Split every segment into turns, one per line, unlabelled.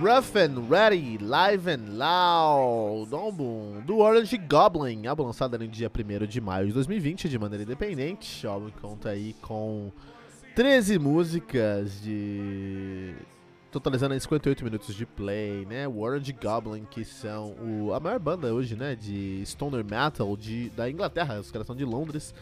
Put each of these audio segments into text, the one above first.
Rough and Ready, Live and Loud, álbum do Orange Goblin, álbum lançado no dia 1 de maio de 2020 de maneira independente. O álbum conta aí com 13 músicas de. totalizando aí 58 minutos de play, né? O Orange Goblin, que são o, a maior banda hoje, né? De Stoner Metal de, da Inglaterra, os caras são de Londres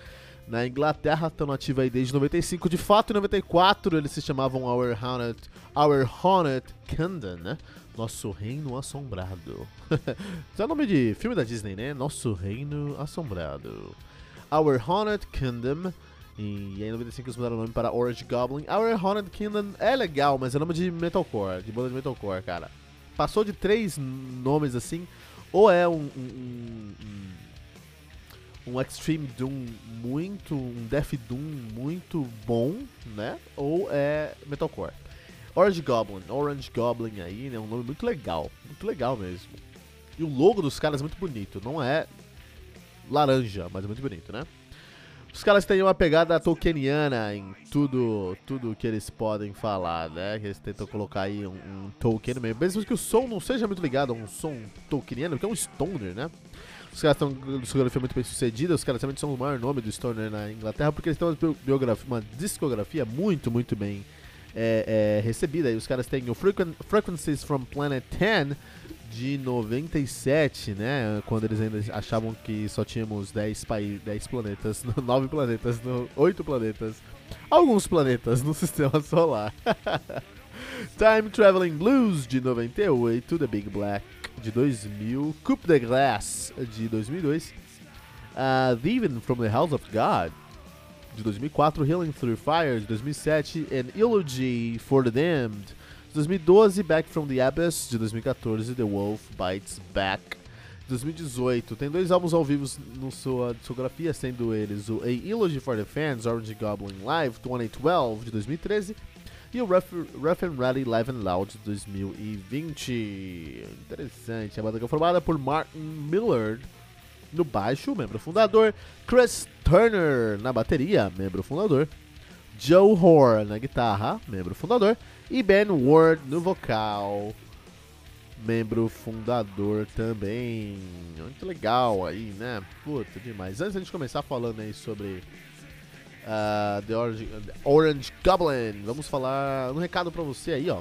na Inglaterra, estão ativos aí desde 95. De fato, em 94 eles se chamavam Our Haunted, Our Haunted Kingdom, né? Nosso Reino Assombrado. Isso é o nome de filme da Disney, né? Nosso Reino Assombrado. Our Haunted Kingdom. E em 95 eles mudaram o nome para Orange Goblin. Our Haunted Kingdom é legal, mas é nome de metalcore, de banda de metalcore, cara. Passou de três nomes assim, ou é um, um, um um Extreme Doom muito, um Death Doom muito bom, né? Ou é Metalcore. Orange Goblin, Orange Goblin aí, né? Um nome muito legal, muito legal mesmo. E o logo dos caras é muito bonito, não é laranja, mas é muito bonito, né? Os caras têm uma pegada tolkieniana em tudo, tudo que eles podem falar, né? Que eles tentam colocar aí um, um Tolkien meio. Mesmo que o som não seja muito ligado a um som tolkieniano, porque é um stoner, né? Os caras estão discografia muito bem sucedida, os caras também são o maior nome do Stoner na Inglaterra, porque eles têm uma, biografia, uma discografia muito, muito bem é, é, recebida. E os caras têm o Frequen Frequencies from Planet 10 de 97, né? Quando eles ainda achavam que só tínhamos 10, 10 planetas, 9 planetas, 8 planetas, alguns planetas no sistema solar. Time Traveling Blues de 98, The Big Black de 2000, Coupe de Glace de 2002, uh, Even from the House of God de 2004, Healing Through Fire de 2007, and Eulogy for the Damned de 2012, Back from the Abyss de 2014, The Wolf Bites Back de 2018. Tem dois álbuns ao vivo na sua discografia, sendo eles o A Eulogy for the Fans, Orange Goblin Live 2012 de 2013 e o Rough, Rough and Ready Live and Loud 2020. Interessante. A banda é formada por Martin Millard no baixo, membro fundador, Chris Turner na bateria, membro fundador, Joe Hoare na guitarra, membro fundador, e Ben Ward no vocal, membro fundador também. Muito legal aí, né? Puta demais. Antes de a gente começar falando aí sobre uh, The Orange, Orange Goblin. Vamos falar um recado pra você aí, ó.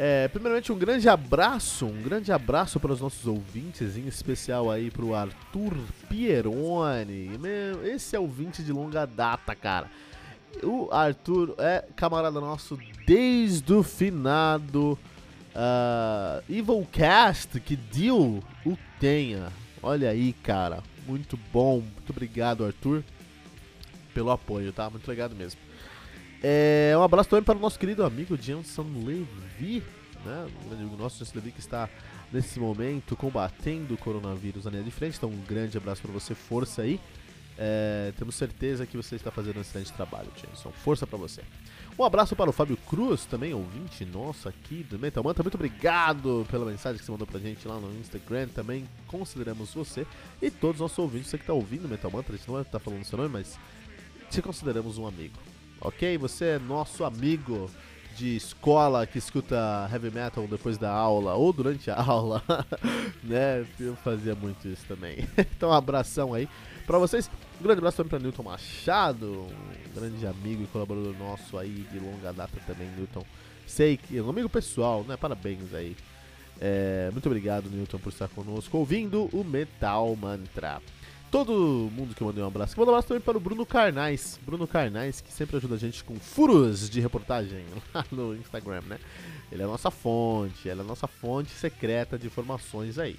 É, primeiramente, um grande abraço, um grande abraço para os nossos ouvintes, em especial aí pro Arthur Pieroni. Esse é ouvinte de longa data, cara. O Arthur é camarada nosso desde o finado uh, Evilcast, que deu o tenha. Olha aí, cara. Muito bom. Muito obrigado, Arthur pelo apoio, tá? Muito legal mesmo. É, um abraço também para o nosso querido amigo Jenson Levi, né? Um amigo nosso, Jenson Levi, que está nesse momento combatendo o coronavírus na linha de frente. Então, um grande abraço para você, força aí. É, temos certeza que você está fazendo um excelente trabalho, Jenson. Força para você. Um abraço para o Fábio Cruz, também ouvinte nosso aqui do Metal Manta. Muito obrigado pela mensagem que você mandou pra gente lá no Instagram. Também consideramos você e todos os nossos ouvintes. Você que está ouvindo o Metal Manta, a gente não vai estar falando seu nome, mas te consideramos um amigo, ok? Você é nosso amigo de escola que escuta heavy metal depois da aula ou durante a aula, né? Eu fazia muito isso também. então, um abração aí pra vocês. Um grande abraço também pra Newton Machado, um grande amigo e colaborador nosso aí de longa data também, Newton. Sei que é um amigo pessoal, né? Parabéns aí. É, muito obrigado, Newton, por estar conosco ouvindo o Metal Mantra. Todo mundo que mandou um abraço. Manda um abraço também para o Bruno Carnais. Bruno Carnais, que sempre ajuda a gente com furos de reportagem lá no Instagram, né? Ele é a nossa fonte, ele é a nossa fonte secreta de informações aí.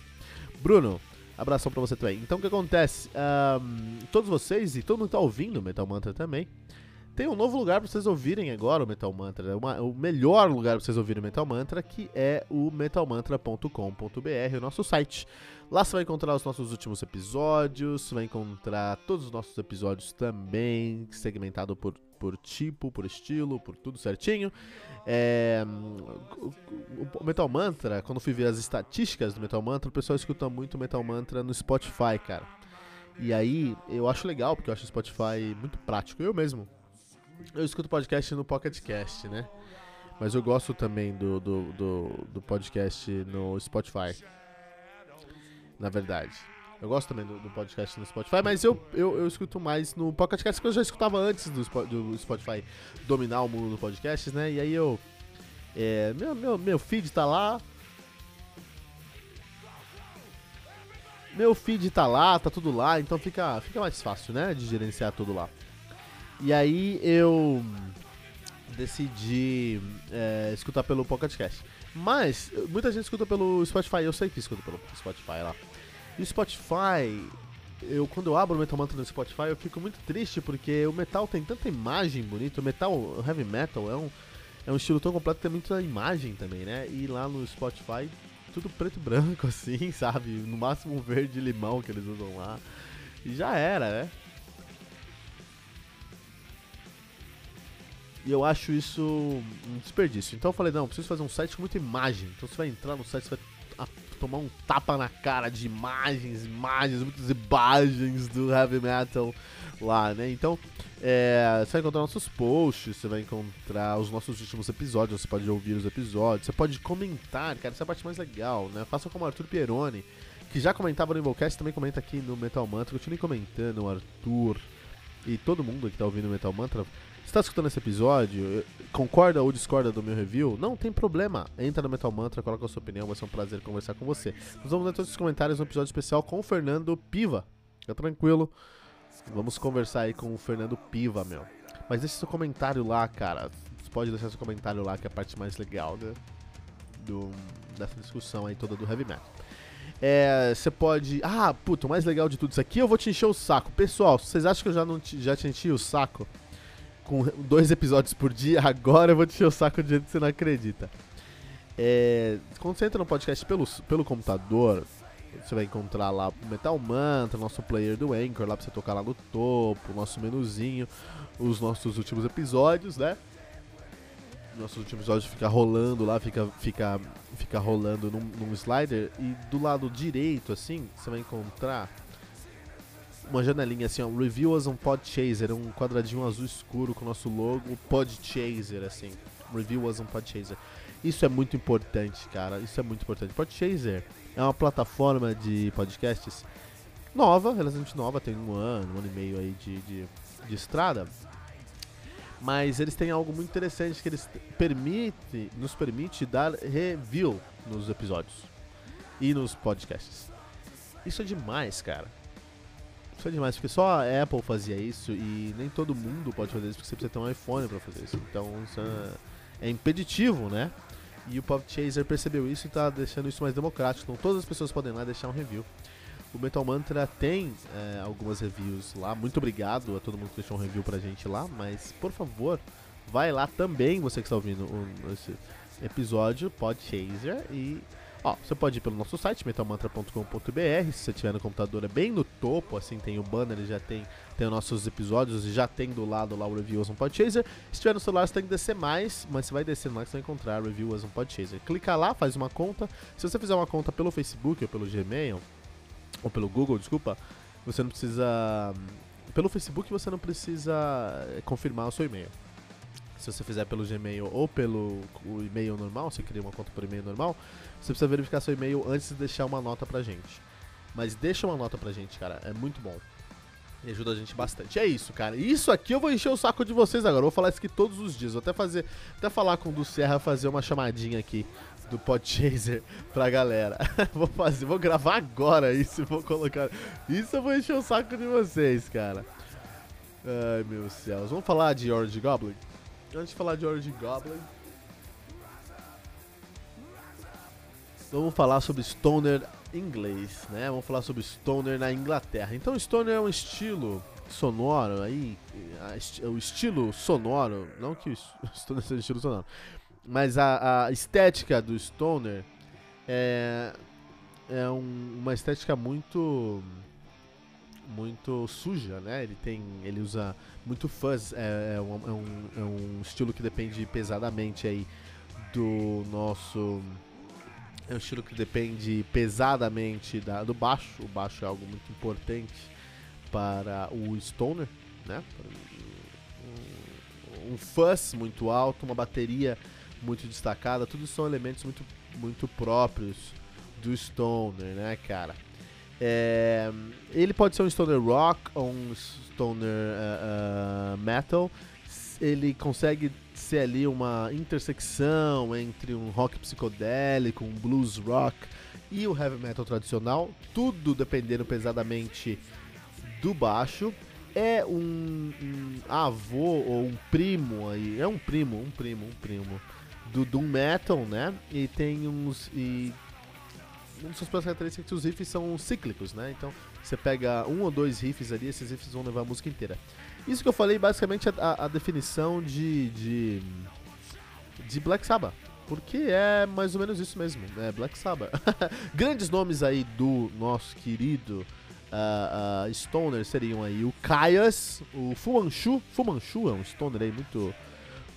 Bruno, abração para você também. Então o que acontece? Um, todos vocês e todo mundo que tá ouvindo Metal Mantra também tem um novo lugar para vocês ouvirem agora o Metal Mantra. Uma, o melhor lugar para vocês ouvirem o Metal Mantra, que é o metalmantra.com.br, o nosso site. Lá você vai encontrar os nossos últimos episódios, vai encontrar todos os nossos episódios também, segmentado por, por tipo, por estilo, por tudo certinho. É, o Metal Mantra, quando fui ver as estatísticas do Metal Mantra, o pessoal escuta muito Metal Mantra no Spotify, cara. E aí, eu acho legal, porque eu acho o Spotify muito prático. Eu mesmo eu escuto podcast no Pocket Cast, né? Mas eu gosto também do, do, do, do podcast no Spotify. Na verdade. Eu gosto também do, do, podcast no Spotify, mas eu, eu, eu escuto mais no Pocket Cast, que eu já escutava antes do, do Spotify dominar o mundo do podcast, né? E aí eu. É, meu, meu, meu feed tá lá. Meu feed tá lá, tá tudo lá, então fica, fica mais fácil, né? De gerenciar tudo lá. E aí eu decidi é, escutar pelo Pocket Cast. Mas, muita gente escuta pelo Spotify, eu sei que escuta pelo Spotify lá. E o Spotify, eu quando eu abro o Metal Mantra no Spotify, eu fico muito triste porque o metal tem tanta imagem bonita, o metal, o heavy metal é um, é um estilo tão completo que tem muita imagem também, né? E lá no Spotify, tudo preto e branco assim, sabe? No máximo um verde e limão que eles usam lá. E já era, né? E eu acho isso um desperdício. Então eu falei, não, preciso fazer um site com muita imagem. Então você vai entrar no site, você vai tomar um tapa na cara de imagens, imagens, muitas imagens do heavy metal lá, né? Então, é, você vai encontrar nossos posts, você vai encontrar os nossos últimos episódios, você pode ouvir os episódios, você pode comentar, cara, essa é a parte mais legal, né? Faça como o Arthur Pieroni, que já comentava no Involcast, também comenta aqui no Metal Mantra, continue comentando, Arthur e todo mundo que tá ouvindo o Metal Mantra está escutando esse episódio, concorda ou discorda do meu review, não tem problema. Entra no Metal Mantra, coloca a sua opinião, vai ser um prazer conversar com você. Nós vamos ler todos os comentários no episódio especial com o Fernando Piva. Fica tranquilo. Vamos conversar aí com o Fernando Piva, meu. Mas deixe seu comentário lá, cara. Você pode deixar seu comentário lá, que é a parte mais legal né? Do, dessa discussão aí toda do Heavy Metal. É, você pode. Ah, puta, o mais legal de tudo isso aqui eu vou te encher o saco. Pessoal, vocês acham que eu já, não te, já te enchi o saco? Com dois episódios por dia, agora eu vou te encher o saco de jeito que você não acredita. É, quando você entra no podcast pelo, pelo computador, você vai encontrar lá o Metal Mantra, nosso player do Anchor, lá pra você tocar lá no topo, nosso menuzinho, os nossos últimos episódios, né? Nossos últimos episódios fica rolando lá, fica, fica, fica rolando num, num slider. E do lado direito, assim, você vai encontrar uma janelinha assim, ó, Review as um Podchaser, um quadradinho azul escuro com o nosso logo, Podchaser, assim. Review as um Podchaser. Isso é muito importante, cara. Isso é muito importante. Podchaser é uma plataforma de podcasts nova, relativamente nova, tem um ano, um ano e meio aí de, de, de estrada. Mas eles têm algo muito interessante que eles permite, nos permite dar review nos episódios e nos podcasts. Isso é demais, cara. Isso é demais, porque só a Apple fazia isso e nem todo mundo pode fazer isso, porque você precisa ter um iPhone para fazer isso. Então isso é, é impeditivo, né? E o Pop Chaser percebeu isso e está deixando isso mais democrático. Então todas as pessoas podem lá deixar um review. O Metal Mantra tem é, algumas reviews lá. Muito obrigado a todo mundo que deixou um review pra gente lá. Mas, por favor, vai lá também, você que está ouvindo esse episódio, Podchaser, e Ó, você pode ir pelo nosso site, metalmantra.com.br, se você tiver no computador é bem no topo, assim, tem o banner, já tem, tem os nossos episódios já tem do lado lá o Reviews on Podchaser. Se tiver no celular você tem que descer mais, mas você vai descer mais, você vai encontrar Reviews on Podchaser. Clica lá, faz uma conta. Se você fizer uma conta pelo Facebook ou pelo Gmail, ou pelo Google, desculpa, você não precisa... Pelo Facebook você não precisa confirmar o seu e-mail se você fizer pelo Gmail ou pelo e-mail normal, você cria uma conta por e-mail normal, você precisa verificar seu e-mail antes de deixar uma nota pra gente. Mas deixa uma nota pra gente, cara, é muito bom. E ajuda a gente bastante. É isso, cara. Isso aqui eu vou encher o saco de vocês agora. Eu vou falar isso aqui todos os dias. Vou até fazer, até falar com o do Serra fazer uma chamadinha aqui do Podchaser pra galera. vou fazer, vou gravar agora isso vou colocar. Isso eu vou encher o saco de vocês, cara. Ai, meus céus. Vamos falar de Orange Goblin? Antes de falar de Orange Goblin, vamos falar sobre Stoner inglês, né? Vamos falar sobre Stoner na Inglaterra. Então, Stoner é um estilo sonoro aí, o estilo sonoro, não que o Stoner seja estilo sonoro, mas a, a estética do Stoner é, é um, uma estética muito muito suja, né? Ele tem, ele usa muito fuzz, é, é, um, é, um, é um estilo que depende pesadamente aí do nosso é um estilo que depende pesadamente da, do baixo. O baixo é algo muito importante para o stoner, né? Um, um fuzz muito alto, uma bateria muito destacada, tudo são elementos muito, muito próprios do stoner, né, cara? É, ele pode ser um stoner rock ou um stoner uh, uh, metal. Ele consegue ser ali uma intersecção entre um rock psicodélico, um blues rock e o heavy metal tradicional, tudo dependendo pesadamente do baixo. É um, um avô ou um primo aí, é um primo, um primo, um primo do doom metal, né? E tem uns e uma das suas características é que os riffs são cíclicos, né? Então você pega um ou dois riffs ali, esses riffs vão levar a música inteira. Isso que eu falei basicamente é a, a definição de, de, de Black Sabbath. Porque é mais ou menos isso mesmo, é Black Sabbath. Grandes nomes aí do nosso querido uh, uh, Stoner seriam aí o Kaias, o Fu Manchu. Fu Manchu é um Stoner aí muito,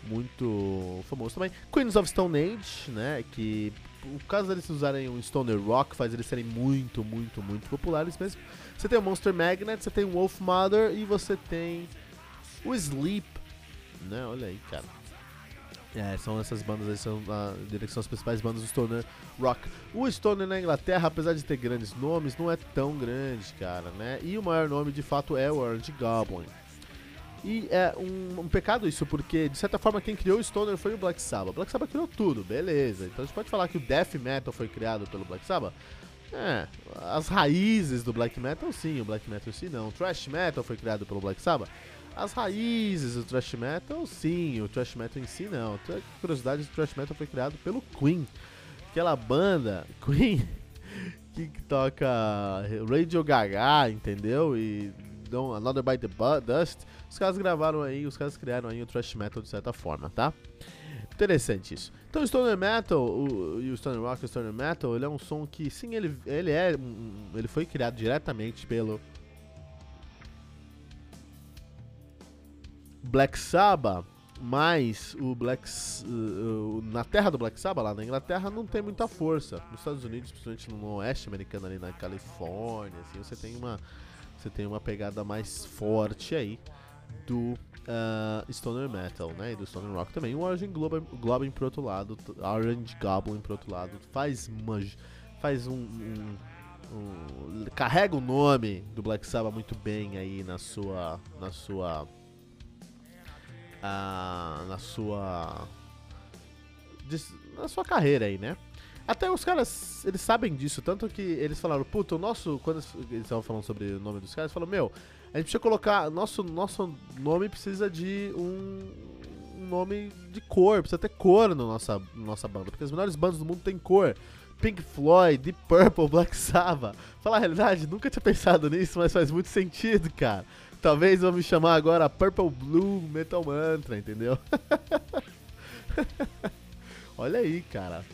muito famoso também. Queens of Stone Age, né? Que o caso deles usarem o Stoner Rock faz eles serem muito, muito, muito populares mesmo. Você tem o Monster Magnet, você tem o Wolf Mother e você tem o Sleep, né? Olha aí, cara. É, são essas bandas aí, são, a, são as principais bandas do Stoner Rock. O Stoner na Inglaterra, apesar de ter grandes nomes, não é tão grande, cara, né? E o maior nome de fato é o Orange Goblin. E é um, um, pecado isso, porque de certa forma quem criou o Stoner foi o Black Sabbath. Black Sabbath criou tudo, beleza. Então a gente pode falar que o Death Metal foi criado pelo Black Sabbath? É, as raízes do Black Metal sim, o Black Metal sim não. O Thrash Metal foi criado pelo Black Sabbath? As raízes do Thrash Metal sim, o Thrash Metal em si não. Curiosidade, o Thrash Metal foi criado pelo Queen. Aquela banda, Queen, que toca Radio Gaga, entendeu? E Another by the Dust os caras gravaram aí, os caras criaram aí o thrash metal de certa forma, tá? Interessante isso. Então o stoner metal o, e o stoner rock, o stoner metal, ele é um som que sim, ele ele é ele foi criado diretamente pelo Black Sabbath, mas o Black uh, na terra do Black Sabbath lá na Inglaterra não tem muita força. Nos Estados Unidos, principalmente no oeste americano ali na Califórnia, assim, você tem uma você tem uma pegada mais forte aí do uh, Stoner Metal, né? E do Stoner Rock também. O Orange Goblin, Goblin pro outro lado, Orange Goblin pro outro lado, faz faz um, um, um, carrega o nome do Black Sabbath muito bem aí na sua na sua uh, na sua na sua carreira aí, né? Até os caras, eles sabem disso, tanto que eles falaram, puta, o nosso. Quando eles estavam falando sobre o nome dos caras, falaram, meu, a gente precisa colocar. Nosso, nosso nome precisa de um, um nome de cor, precisa ter cor na nossa, nossa banda, porque as melhores bandas do mundo têm cor. Pink Floyd, Deep Purple, Black Sabbath. Falar a realidade, nunca tinha pensado nisso, mas faz muito sentido, cara. Talvez vão me chamar agora Purple Blue Metal Mantra, entendeu? Olha aí, cara.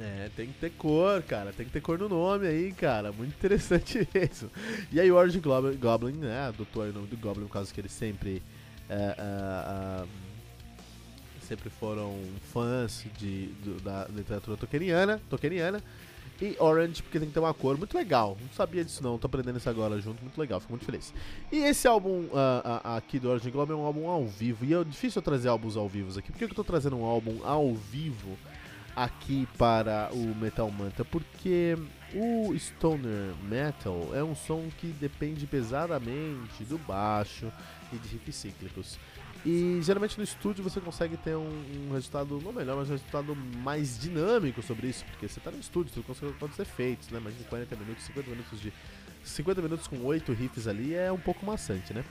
É, tem que ter cor, cara. Tem que ter cor no nome aí, cara. Muito interessante isso. E aí o Orange Goblin, né? Adotou o nome do Goblin por causa que eles sempre. É, é, sempre foram fãs de, do, da literatura tolkieniana, tolkieniana. E Orange, porque tem que ter uma cor muito legal. Não sabia disso não, tô aprendendo isso agora junto, muito legal, fico muito feliz. E esse álbum aqui do Orange Goblin é um álbum ao vivo. E é difícil eu trazer álbuns ao vivo aqui. Por que eu tô trazendo um álbum ao vivo? Aqui para o Metal Manta, porque o Stoner Metal é um som que depende pesadamente do baixo e de riffs cíclicos. E geralmente no estúdio você consegue ter um, um, resultado, não melhor, mas um resultado mais dinâmico sobre isso, porque você está no estúdio, tudo consegue acontecer efeitos, né? Imagina 40 minutos, 50 minutos de. 50 minutos com 8 riffs ali é um pouco maçante, né?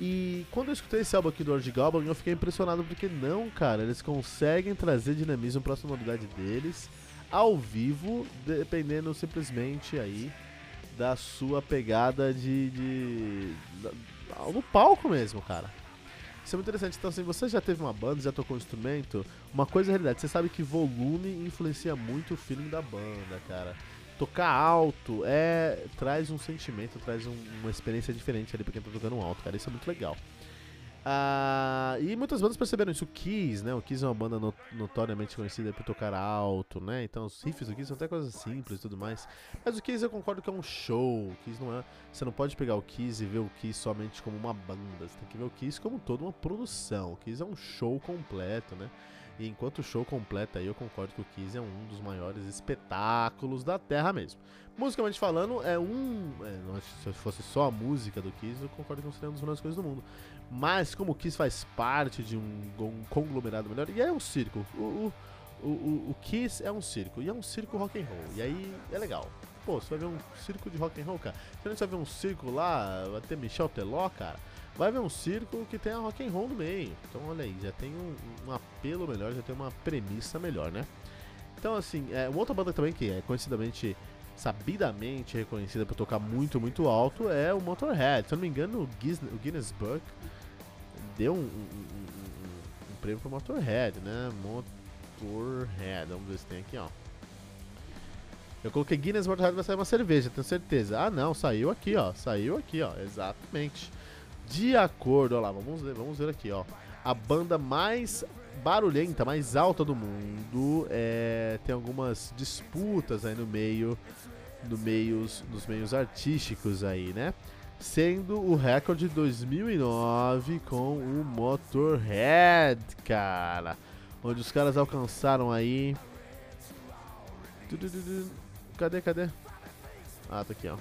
E quando eu escutei esse álbum aqui do Orange Goblin, eu fiquei impressionado porque não, cara, eles conseguem trazer dinamismo para a sonoridade deles ao vivo, dependendo simplesmente aí da sua pegada de, de, de no palco mesmo, cara. Isso é muito interessante. Então, assim, você já teve uma banda, já tocou um instrumento, uma coisa é realidade. Você sabe que volume influencia muito o feeling da banda, cara. Tocar alto é traz um sentimento, traz um, uma experiência diferente ali pra quem tá tocando alto, cara. Isso é muito legal. Ah, e muitas bandas perceberam isso. O Kiss, né? O Kiss é uma banda notoriamente conhecida por tocar alto, né? Então os riffs do Kiss são até coisas simples e tudo mais. Mas o Kiss eu concordo que é um show. O Kiss não é. Você não pode pegar o Kiss e ver o Kiss somente como uma banda. Você tem que ver o Kiss como toda uma produção. O Kiss é um show completo, né? E enquanto o show completa aí, eu concordo que o Kiss é um dos maiores espetáculos da Terra mesmo. Musicalmente falando, é um. É, se fosse só a música do Kiss, eu concordo que não seria uma das melhores coisas do mundo. Mas como o Kiss faz parte de um, um conglomerado melhor, e é um circo. O, o, o, o, Kiss é um circo, e é um circo rock and roll. E aí é legal. Pô, você vai ver um circo de rock and roll, cara. Você não vai ver um circo lá, vai ter Michel Teló, cara. Vai ver um circo que tem a rock and roll no meio. Então olha aí, já tem um, um apelo melhor, já tem uma premissa melhor, né? Então assim, é, uma outra banda também que é conhecidamente sabidamente reconhecida por tocar muito, muito alto é o Motorhead. Se eu não me engano, o Guinness, o Guinness Book deu um, um, um, um prêmio pro Motorhead, né? Motorhead, vamos ver se tem aqui, ó. Eu coloquei Guinness Motorhead vai sair uma cerveja, tenho certeza. Ah, não, saiu aqui, ó. Saiu aqui, ó. Exatamente. De acordo, ó lá, vamos ver, vamos ver aqui, ó. A banda mais barulhenta, mais alta do mundo, é, tem algumas disputas aí no meio, no meios, nos meios artísticos aí, né? sendo o recorde de 2009 com o Motorhead, cara. Onde os caras alcançaram aí. Cadê, cadê? Ah, tá aqui, ó.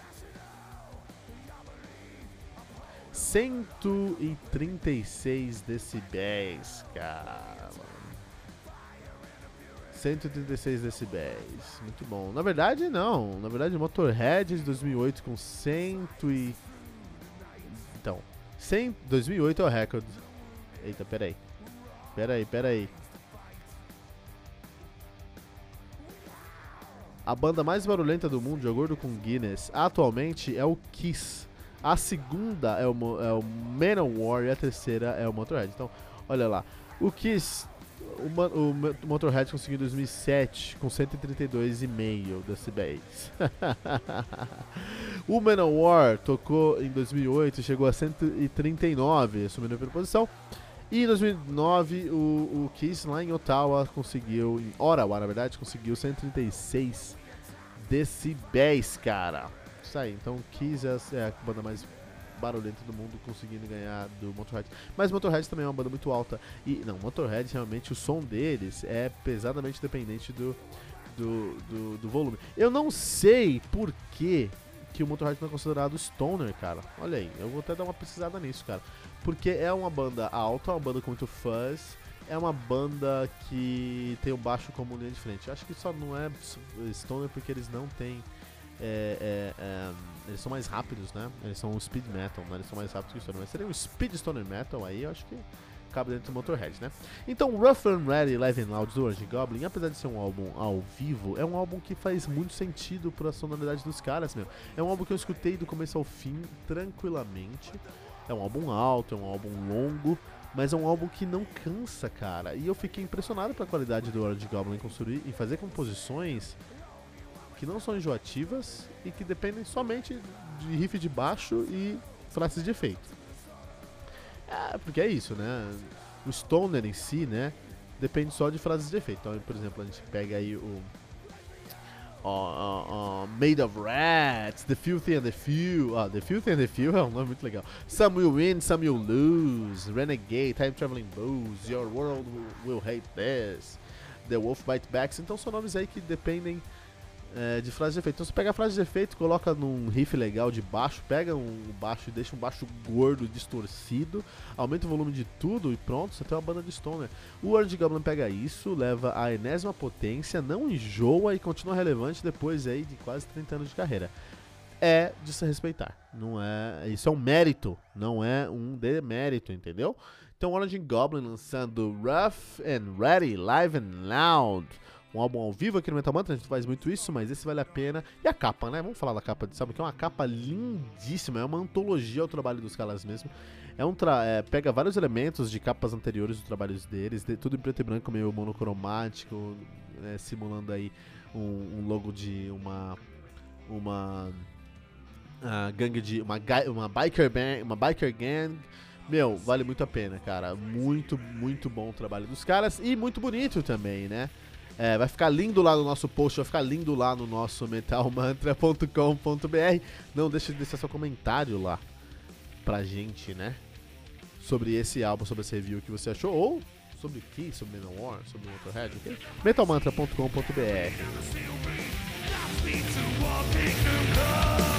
136 decibéis, cara. 136 decibéis. Muito bom. Na verdade, não. Na verdade, Motorhead de 2008 com 100 e então. 100, 2008 é o recorde. Eita, peraí. Peraí, peraí. A banda mais barulhenta do mundo, de acordo com Guinness, atualmente é o Kiss. A segunda é o, é o Manowar e a terceira é o Motorhead. Então, olha lá. O Kiss o, o Motorhead conseguiu em 2007 com 132,5 decibéis. o Manowar tocou em 2008 e chegou a 139, assumindo a primeira posição. E em 2009 o, o Kiss lá em Ottawa conseguiu, em Ottawa na verdade, conseguiu 136 decibéis, cara. Aí, então Kiss é, é a banda mais barulhento do mundo conseguindo ganhar do Motorhead. Mas Motorhead também é uma banda muito alta. E não, Motorhead realmente o som deles é pesadamente dependente do, do, do, do volume. Eu não sei por que que o Motorhead não é considerado stoner, cara. Olha aí, eu vou até dar uma pesquisada nisso, cara. Porque é uma banda alta, uma banda com muito fuzz, é uma banda que tem o baixo como linha de frente. Acho que só não é stoner porque eles não têm é, é, é, eles são mais rápidos, né? Eles são speed metal, né? Eles são mais rápidos que o Stoner. Mas seria um speed stoner metal aí, eu acho que cabe dentro do Motorhead, né? Então, Rough and Ready Live and Loud do Orange Goblin, apesar de ser um álbum ao vivo, é um álbum que faz muito sentido para a sonoridade dos caras, meu. É um álbum que eu escutei do começo ao fim tranquilamente. É um álbum alto, é um álbum longo, mas é um álbum que não cansa, cara. E eu fiquei impressionado pela qualidade do Orange Goblin construir e fazer composições que não são enjoativas e que dependem somente de riff de baixo e frases de efeito. É, porque é isso, né? O stoner em si, né, depende só de frases de efeito. Então, por exemplo, a gente pega aí o uh, uh, uh, Made of Rats, The Filthy and the Few. Ah, The Filthy and the Few é um nome muito legal. Some Will Win, Some Will Lose, Renegade, Time Traveling Bulls, Your World Will, will Hate This, The Wolf Bite Backs. Então são nomes aí que dependem é, de frases de efeito. Então você pega a frase de efeito, coloca num riff legal de baixo, pega um baixo e deixa um baixo gordo, distorcido, aumenta o volume de tudo e pronto, você tem uma banda de stoner. O World Goblin pega isso, leva a enésima potência, não enjoa e continua relevante depois aí de quase 30 anos de carreira. É de se respeitar, não é, isso é um mérito, não é um demérito, entendeu? Então Orange Goblin lançando Rough and Ready, Live and Loud um álbum ao vivo aqui no Metal Mantra, a gente faz muito isso, mas esse vale a pena. E a capa, né? Vamos falar da capa de sabe que é uma capa lindíssima, é uma antologia ao trabalho dos caras mesmo. É um é, pega vários elementos de capas anteriores dos trabalhos deles, de, tudo em preto e branco, meio monocromático, né, simulando aí um, um, logo de uma uma uh, gangue de uma uma biker band, uma biker gang. Meu, vale muito a pena, cara. Muito, muito bom o trabalho dos caras e muito bonito também, né? É, vai ficar lindo lá no nosso post, vai ficar lindo lá no nosso metalmantra.com.br. Não deixe de deixar seu comentário lá pra gente, né? Sobre esse álbum, sobre esse review que você achou, ou sobre o que, sobre Manowar, sobre Motorhead, ok? metalmantra.com.br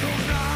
so
now